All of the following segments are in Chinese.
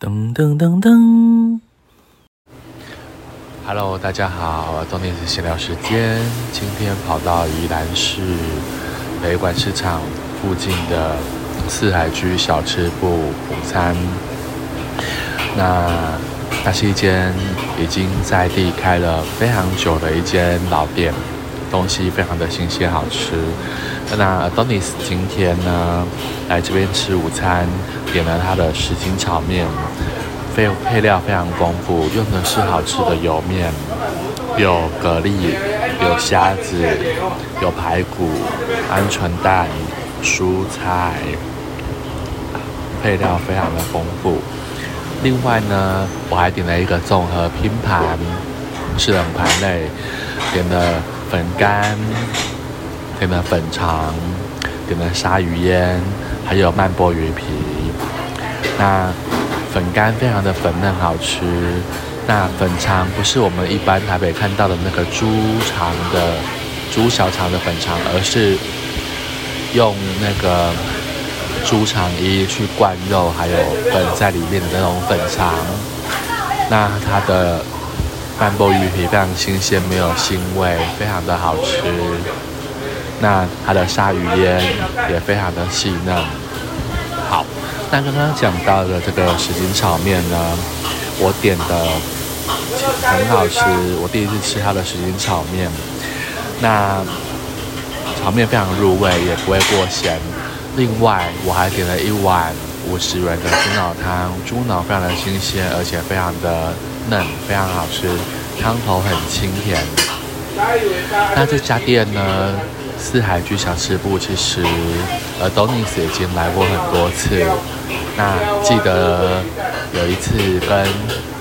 噔噔噔噔，Hello，大家好，东尼是闲聊时间。今天跑到宜兰市北馆市场附近的四海居小吃部午餐。那那是一间已经在地开了非常久的一间老店，东西非常的新鲜好吃。那 Adonis 今天呢来这边吃午餐，点了他的什锦炒面，配配料非常丰富，用的是好吃的油面，有蛤蜊，有虾子，有排骨，鹌鹑蛋，蔬菜，配料非常的丰富。另外呢，我还点了一个综合拼盘，是冷盘类，点了粉干。点了粉肠，点了鲨鱼烟，还有曼波鱼皮。那粉干非常的粉嫩好吃。那粉肠不是我们一般台北看到的那个猪肠的猪小肠的粉肠，而是用那个猪肠衣去灌肉，还有粉在里面的那种粉肠。那它的曼波鱼皮非常新鲜，没有腥味，非常的好吃。那它的鲨鱼烟也非常的细嫩。好，那刚刚讲到的这个什锦炒面呢，我点的很好吃，我第一次吃它的什锦炒面。那炒面非常入味，也不会过咸。另外，我还点了一碗五十元的猪脑汤，猪脑非常的新鲜，而且非常的嫩，非常好吃，汤头很清甜。那这家店呢？四海居小吃部其实，呃 d o n i s 已经来过很多次。那记得有一次跟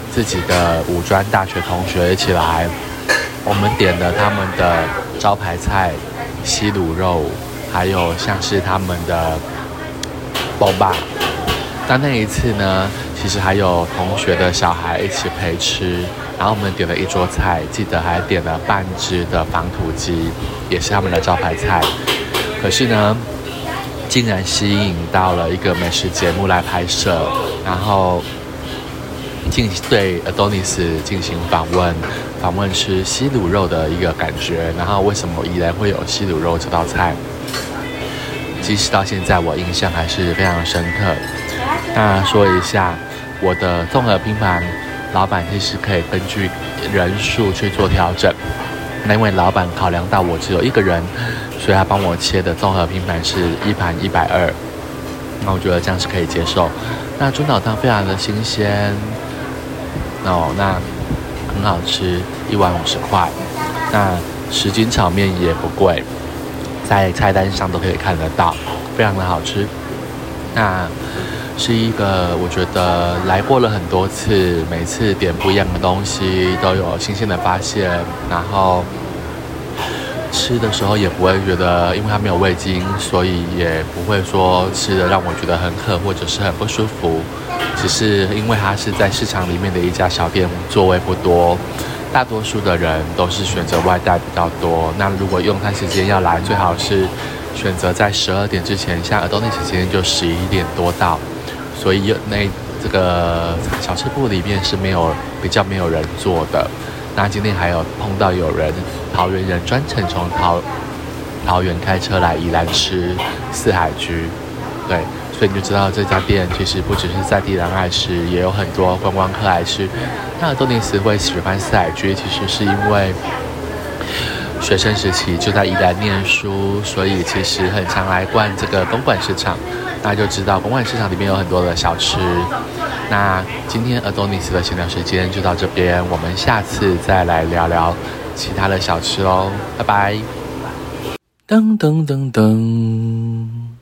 自己的五专大学同学一起来，我们点了他们的招牌菜西卤肉，还有像是他们的包霸。但那一次呢，其实还有同学的小孩一起陪吃。然后我们点了一桌菜，记得还点了半只的防土鸡，也是他们的招牌菜。可是呢，竟然吸引到了一个美食节目来拍摄，然后进对 Adonis 进行访问，访问吃西卤肉的一个感觉。然后为什么依然会有西卤肉这道菜？即使到现在，我印象还是非常深刻。那说一下我的综合拼盘。老板其实可以根据人数去做调整。那因为老板考量到我只有一个人，所以他帮我切的综合拼盘是一盘一百二。那我觉得这样是可以接受。那猪脑汤非常的新鲜，哦，那很好吃，一碗五十块。那十斤炒面也不贵，在菜单上都可以看得到，非常的好吃。那。是一个我觉得来过了很多次，每次点不一样的东西都有新鲜的发现，然后吃的时候也不会觉得，因为它没有味精，所以也不会说吃的让我觉得很渴或者是很不舒服。只是因为它是在市场里面的一家小店，座位不多，大多数的人都是选择外带比较多。那如果用餐时间要来，最好是选择在十二点之前，像耳东那时间就十一点多到。所以那这个小吃部里面是没有比较没有人做的。那今天还有碰到有人桃园人专程从桃桃园开车来宜兰吃四海居，对，所以你就知道这家店其实不只是在地人爱吃，也有很多观光客爱吃。那多尼斯会喜欢四海居，其实是因为学生时期就在宜兰念书，所以其实很常来逛这个公馆市场。那就知道公馆市场里面有很多的小吃。那今天 Adonis 的闲聊时间就到这边，我们下次再来聊聊其他的小吃哦，拜拜。噔噔噔噔。